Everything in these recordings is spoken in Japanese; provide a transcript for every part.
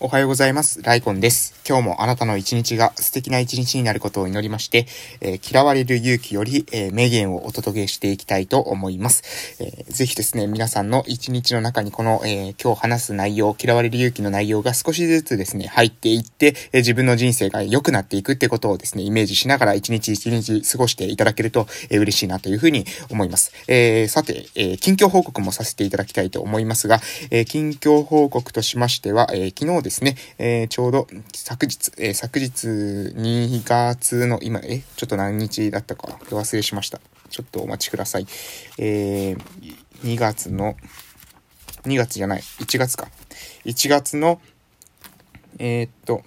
おはようございます。ライコンです。今日もあなたの一日が素敵な一日になることを祈りまして、えー、嫌われる勇気より、えー、名言をお届けしていきたいと思います。えー、ぜひですね、皆さんの一日の中にこの、え今日話す内容、嫌われる勇気の内容が少しずつですね、入っていって、え自分の人生が良くなっていくってことをですね、イメージしながら一日一日過ごしていただけると、え嬉しいなというふうに思います。えさて、え近況報告もさせていただきたいと思いますが、え近況報告としましては、え昨日ですですね、えー、ちょうど昨日、えー、昨日2月の今、え、ちょっと何日だったか忘れしました。ちょっとお待ちください。えー、2月の、2月じゃない、1月か。1月の、えー、っと、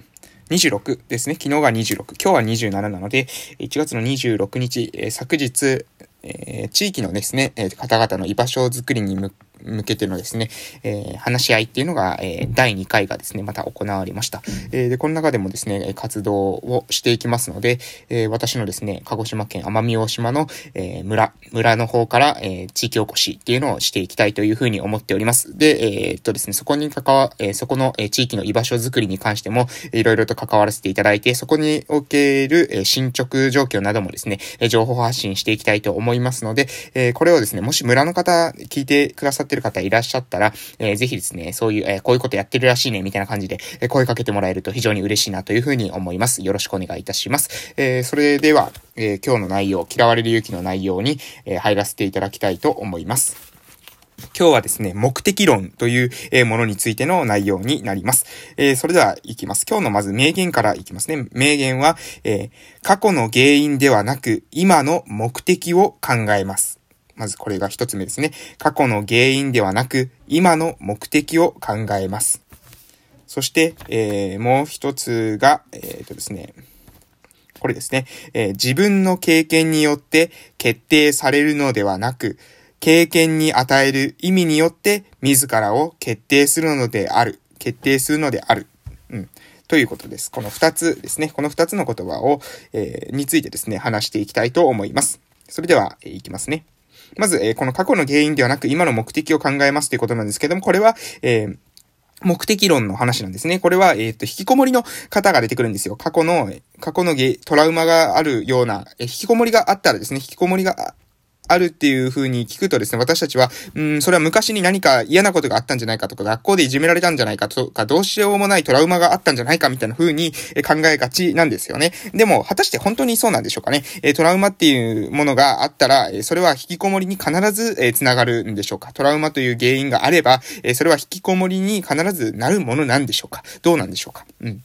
26ですね。昨日が26。今日は27なので、1月の26日、えー、昨日、えー、地域のですね、えー、方々の居場所づくりに向向けてのですね、えー、話し合いっていうのが、えー、第2回がですね、また行われました。えー、で、この中でもですね、活動をしていきますので、え私のですね、鹿児島県奄美大島の、え村、村の方から、え地域おこしっていうのをしていきたいというふうに思っております。で、えっとですね、そこに関わ、えそこの、え地域の居場所づくりに関しても、いろいろと関わらせていただいて、そこにおける、え進捗状況などもですね、情報発信していきたいと思いますので、えこれをですね、もし村の方聞いてくださっててる方いらっしゃったら、えー、ぜひですね、そういう、えー、こういうことやってるらしいね、みたいな感じで、えー、声かけてもらえると非常に嬉しいなというふうに思います。よろしくお願いいたします。えー、それでは、えー、今日の内容、嫌われる勇気の内容に、えー、入らせていただきたいと思います。今日はですね、目的論という、えものについての内容になります。えー、それでは行きます。今日のまず名言から行きますね。名言は、えー、過去の原因ではなく、今の目的を考えます。まずこれが一つ目ですね。過去の原因ではなく、今の目的を考えます。そして、えー、もう一つが、えっ、とですね、これですね、えー、自分の経験によって決定されるのではなく、経験に与える意味によって自らを決定するのである。決定するのである。うん。ということです。この二つですね。この二つの言葉を、えー、についてですね、話していきたいと思います。それでは、えー、いきますね。まず、えー、この過去の原因ではなく今の目的を考えますということなんですけども、これは、えー目的論の話なんですね。これは、えっ、ー、と、引きこもりの方が出てくるんですよ。過去の、過去のゲトラウマがあるような、え引きこもりがあったらですね、引きこもりがあるっていう風に聞くとですね、私たちは、うん、それは昔に何か嫌なことがあったんじゃないかとか、学校でいじめられたんじゃないかとか、どうしようもないトラウマがあったんじゃないかみたいな風に考えがちなんですよね。でも、果たして本当にそうなんでしょうかね。えトラウマっていうものがあったら、えそれは引きこもりに必ず、え繋がるんでしょうか。トラウマという原因があれば、えそれは引きこもりに必ずなるものなんでしょうか。どうなんでしょうか。うん。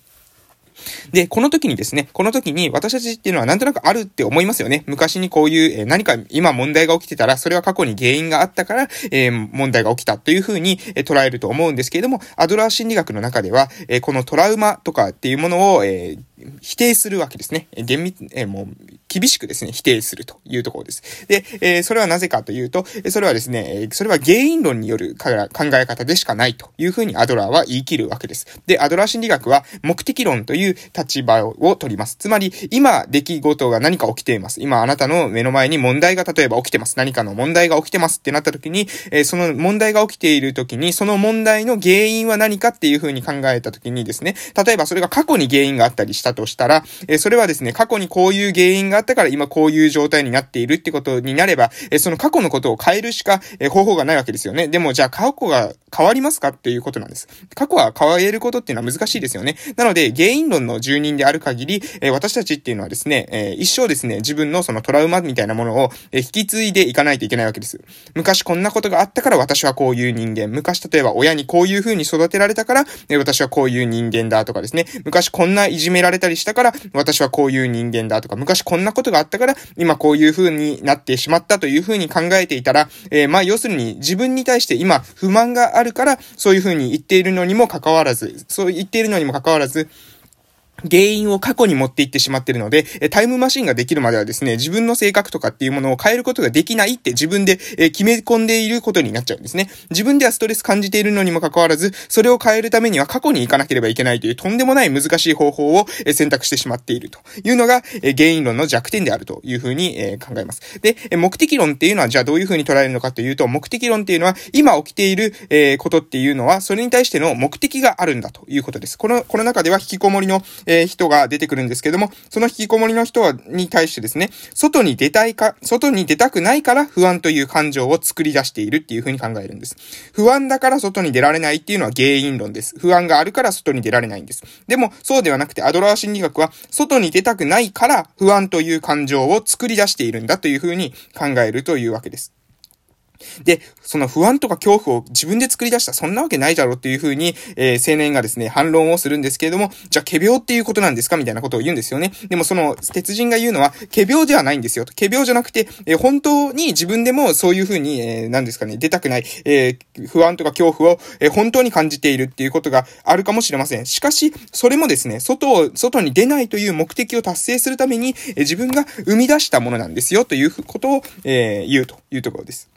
で、この時にですね、この時に私たちっていうのはなんとなくあるって思いますよね。昔にこういう、え、何か今問題が起きてたら、それは過去に原因があったから、え、問題が起きたというふうに、え、捉えると思うんですけれども、アドラー心理学の中では、えこのトラウマとかっていうものを、え否定するわけですね。厳密、えもう、厳しくですね、否定するというところです。で、えそれはなぜかというと、それはですね、それは原因論による考え方でしかないというふうにアドラーは言い切るわけです。で、アドラー心理学は目的論という立場を取ります。つまり、今、出来事が何か起きています。今、あなたの目の前に問題が例えば起きてます。何かの問題が起きてますってなった時に、えその問題が起きている時に、その問題の原因は何かっていうふうに考えた時にですね、例えばそれが過去に原因があったりしてたとしたら、えそれはですね、過去にこういう原因があったから今こういう状態になっているってことになれば、えその過去のことを変えるしか、え方法がないわけですよね。でも、じゃあ過去が変わりますかっていうことなんです。過去は変えることっていうのは難しいですよね。なので、原因論の住人である限り、え私たちっていうのはですね、え一生ですね、自分のそのトラウマみたいなものを、え引き継いでいかないといけないわけです。昔こんなことがあったから私はこういう人間。昔例えば親にこういう風に育てられたから、え私はこういう人間だとかですね。昔こんないじめられたりしたから、私はこういう人間だとか、昔こんなことがあったから、今こういう風になってしまったという風に考えていたら、えー、まあ要するに自分に対して今不満があるから、そういう風に言っているのにもかかわらず、そう言っているのにもかかわらず、原因を過去に持っていってしまってるので、タイムマシンができるまではですね、自分の性格とかっていうものを変えることができないって自分で決め込んでいることになっちゃうんですね。自分ではストレス感じているのにもかかわらず、それを変えるためには過去に行かなければいけないというとんでもない難しい方法を選択してしまっているというのが原因論の弱点であるというふうに考えます。で、目的論っていうのはじゃあどういうふうに捉えるのかというと、目的論っていうのは今起きていることっていうのはそれに対しての目的があるんだということです。この、この中では引きこもりのえ人が出てくるんですけども、その引きこもりの人はに対してですね、外に出たいか、外に出たくないから不安という感情を作り出しているっていうふうに考えるんです。不安だから外に出られないっていうのは原因論です。不安があるから外に出られないんです。でも、そうではなくて、アドラー心理学は、外に出たくないから不安という感情を作り出しているんだというふうに考えるというわけです。で、その不安とか恐怖を自分で作り出した、そんなわけないだろうっていうふうに、えー、青年がですね、反論をするんですけれども、じゃあ、仮病っていうことなんですかみたいなことを言うんですよね。でもその、鉄人が言うのは、仮病ではないんですよ。仮病じゃなくて、えー、本当に自分でもそういうふうに、えー、何ですかね、出たくない、えー、不安とか恐怖を、えー、本当に感じているっていうことがあるかもしれません。しかし、それもですね、外を、外に出ないという目的を達成するために、えー、自分が生み出したものなんですよということを、えー、言うというところです。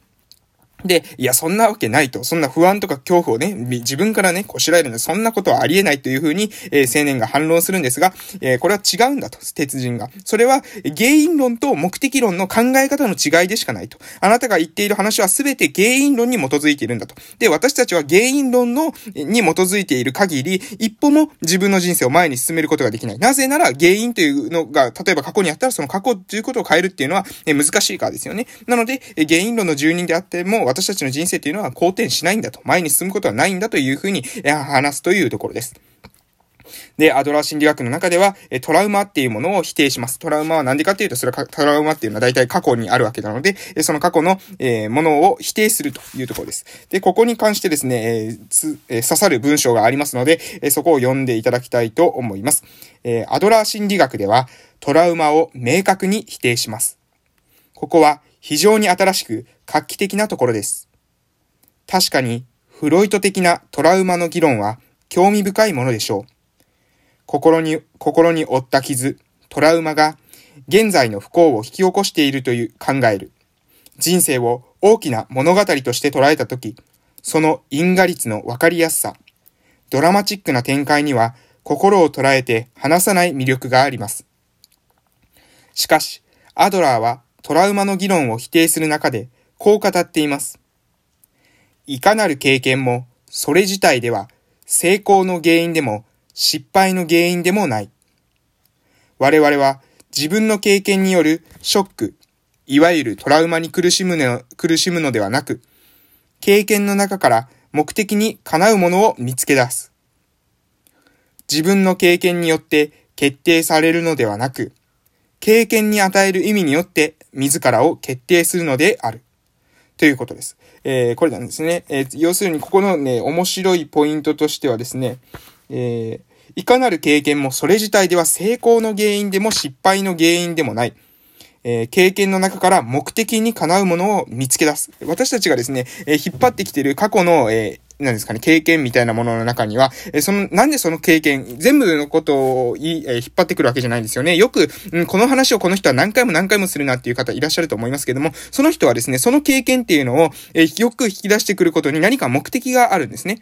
で、いや、そんなわけないと。そんな不安とか恐怖をね、自分からね、こしらえるので、そんなことはありえないというふうに、えー、青年が反論するんですが、えー、これは違うんだと、鉄人が。それは、原因論と目的論の考え方の違いでしかないと。あなたが言っている話は全て原因論に基づいているんだと。で、私たちは原因論の、に基づいている限り、一歩も自分の人生を前に進めることができない。なぜなら、原因というのが、例えば過去にあったら、その過去ということを変えるっていうのは、えー、難しいからですよね。なので、原因論の住人であっても、私たちの人生というのは好転しないんだと、前に進むことはないんだというふうに話すというところです。で、アドラー心理学の中では、トラウマっていうものを否定します。トラウマは何でかっていうと、それはトラウマっていうのは大体過去にあるわけなので、その過去の、えものを否定するというところです。で、ここに関してですね、えつえ刺さる文章がありますので、えそこを読んでいただきたいと思います。えアドラー心理学では、トラウマを明確に否定します。ここは非常に新しく画期的なところです。確かに、フロイト的なトラウマの議論は興味深いものでしょう。心に、心に負った傷、トラウマが現在の不幸を引き起こしているという考える。人生を大きな物語として捉えたとき、その因果率のわかりやすさ、ドラマチックな展開には心を捉えて離さない魅力があります。しかし、アドラーはトラウマの議論を否定する中でこう語っています。いかなる経験も、それ自体では成功の原因でも失敗の原因でもない。我々は自分の経験によるショック、いわゆるトラウマに苦しむの苦しむのではなく、経験の中から目的にかなうものを見つけ出す。自分の経験によって決定されるのではなく、経験に与える意味によって自らを決定するのである。ということです。えー、これなんですね。えー、要するに、ここのね、面白いポイントとしてはですね、えー、いかなる経験もそれ自体では成功の原因でも失敗の原因でもない。えー、経験の中から目的にかなうものを見つけ出す。私たちがですね、えー、引っ張ってきている過去の、え、なんですかね、経験みたいなものの中には、えその、なんでその経験、全部のことをい、え引っ張ってくるわけじゃないんですよね。よく、うん、この話をこの人は何回も何回もするなっていう方いらっしゃると思いますけども、その人はですね、その経験っていうのを、えよく引き出してくることに何か目的があるんですね。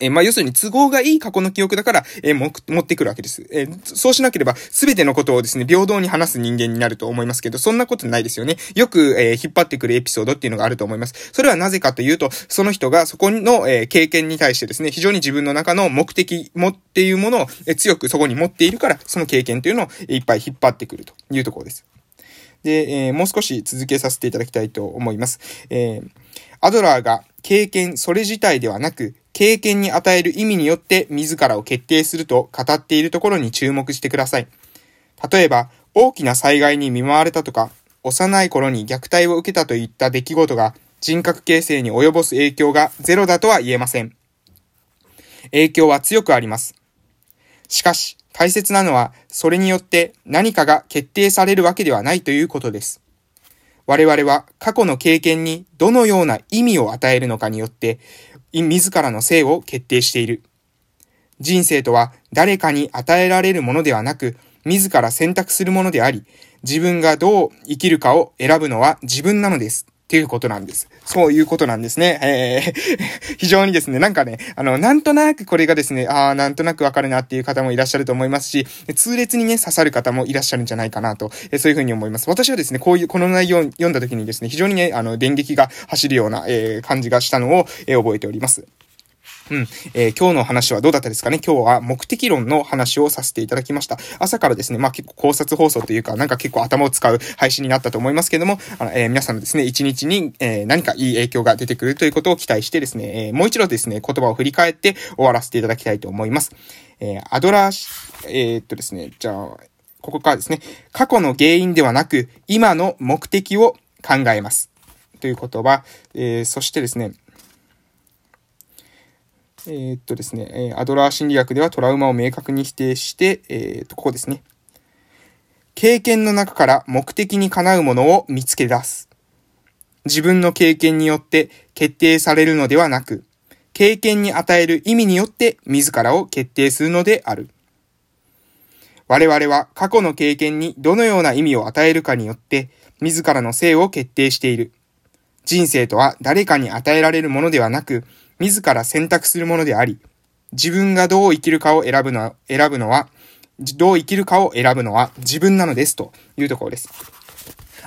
えー、まあ、要するに都合がいい過去の記憶だから、えー、も、持ってくるわけです。えー、そうしなければ、すべてのことをですね、平等に話す人間になると思いますけど、そんなことないですよね。よく、え引っ張ってくるエピソードっていうのがあると思います。それはなぜかというと、その人がそこの、え経験に対してですね、非常に自分の中の目的もっていうものを、え強くそこに持っているから、その経験というのをいっぱい引っ張ってくるというところです。で、えもう少し続けさせていただきたいと思います。えアドラーが経験それ自体ではなく、経験に与える意味によって自らを決定すると語っているところに注目してください。例えば、大きな災害に見舞われたとか、幼い頃に虐待を受けたといった出来事が人格形成に及ぼす影響がゼロだとは言えません。影響は強くあります。しかし、大切なのは、それによって何かが決定されるわけではないということです。我々は過去の経験にどのような意味を与えるのかによって、自らの性を決定している。人生とは誰かに与えられるものではなく、自ら選択するものであり、自分がどう生きるかを選ぶのは自分なのです。っていうことなんです。そういうことなんですね。えー、非常にですね、なんかね、あの、なんとなくこれがですね、ああ、なんとなくわかるなっていう方もいらっしゃると思いますし、痛烈にね、刺さる方もいらっしゃるんじゃないかなと、えー、そういうふうに思います。私はですね、こういう、この内容を読んだ時にですね、非常にね、あの、電撃が走るような、えー、感じがしたのを、えー、覚えております。うん。えー、今日の話はどうだったですかね？今日は目的論の話をさせていただきました。朝からですね、まあ結構考察放送というか、なんか結構頭を使う配信になったと思いますけども、あのえー、皆さんのですね、一日に、えー、何かいい影響が出てくるということを期待してですね、えもう一度ですね、言葉を振り返って終わらせていただきたいと思います。えアドラー、えっとですね、じゃあ、ここからですね、過去の原因ではなく、今の目的を考えます。という言葉、えそしてですね、えー、っとですね、アドラー心理学ではトラウマを明確に否定して、えー、っと、ここですね。経験の中から目的にかなうものを見つけ出す。自分の経験によって決定されるのではなく、経験に与える意味によって自らを決定するのである。我々は過去の経験にどのような意味を与えるかによって、自らの性を決定している。人生とは誰かに与えられるものではなく、自ら選択するものであり、自分がどう生きるかを選ぶのは、選ぶのは、どう生きるかを選ぶのは自分なのですというところです。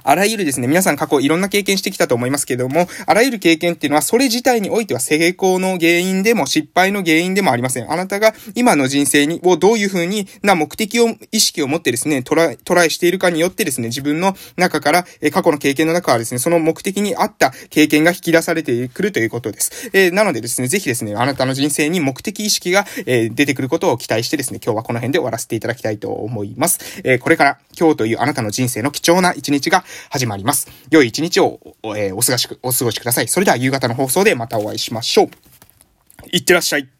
あらゆるですね、皆さん過去いろんな経験してきたと思いますけども、あらゆる経験っていうのはそれ自体においては成功の原因でも失敗の原因でもありません。あなたが今の人生に、をどういうふうにな目的を、意識を持ってですね、トライ、トライしているかによってですね、自分の中から、え過去の経験の中からですね、その目的に合った経験が引き出されてくるということです。えー、なのでですね、ぜひですね、あなたの人生に目的意識が、えー、出てくることを期待してですね、今日はこの辺で終わらせていただきたいと思います。えー、これから今日というあなたの人生の貴重な一日が始まります。良い一日を、えー、お過ごしく、お過ごしください。それでは夕方の放送でまたお会いしましょう。いってらっしゃい。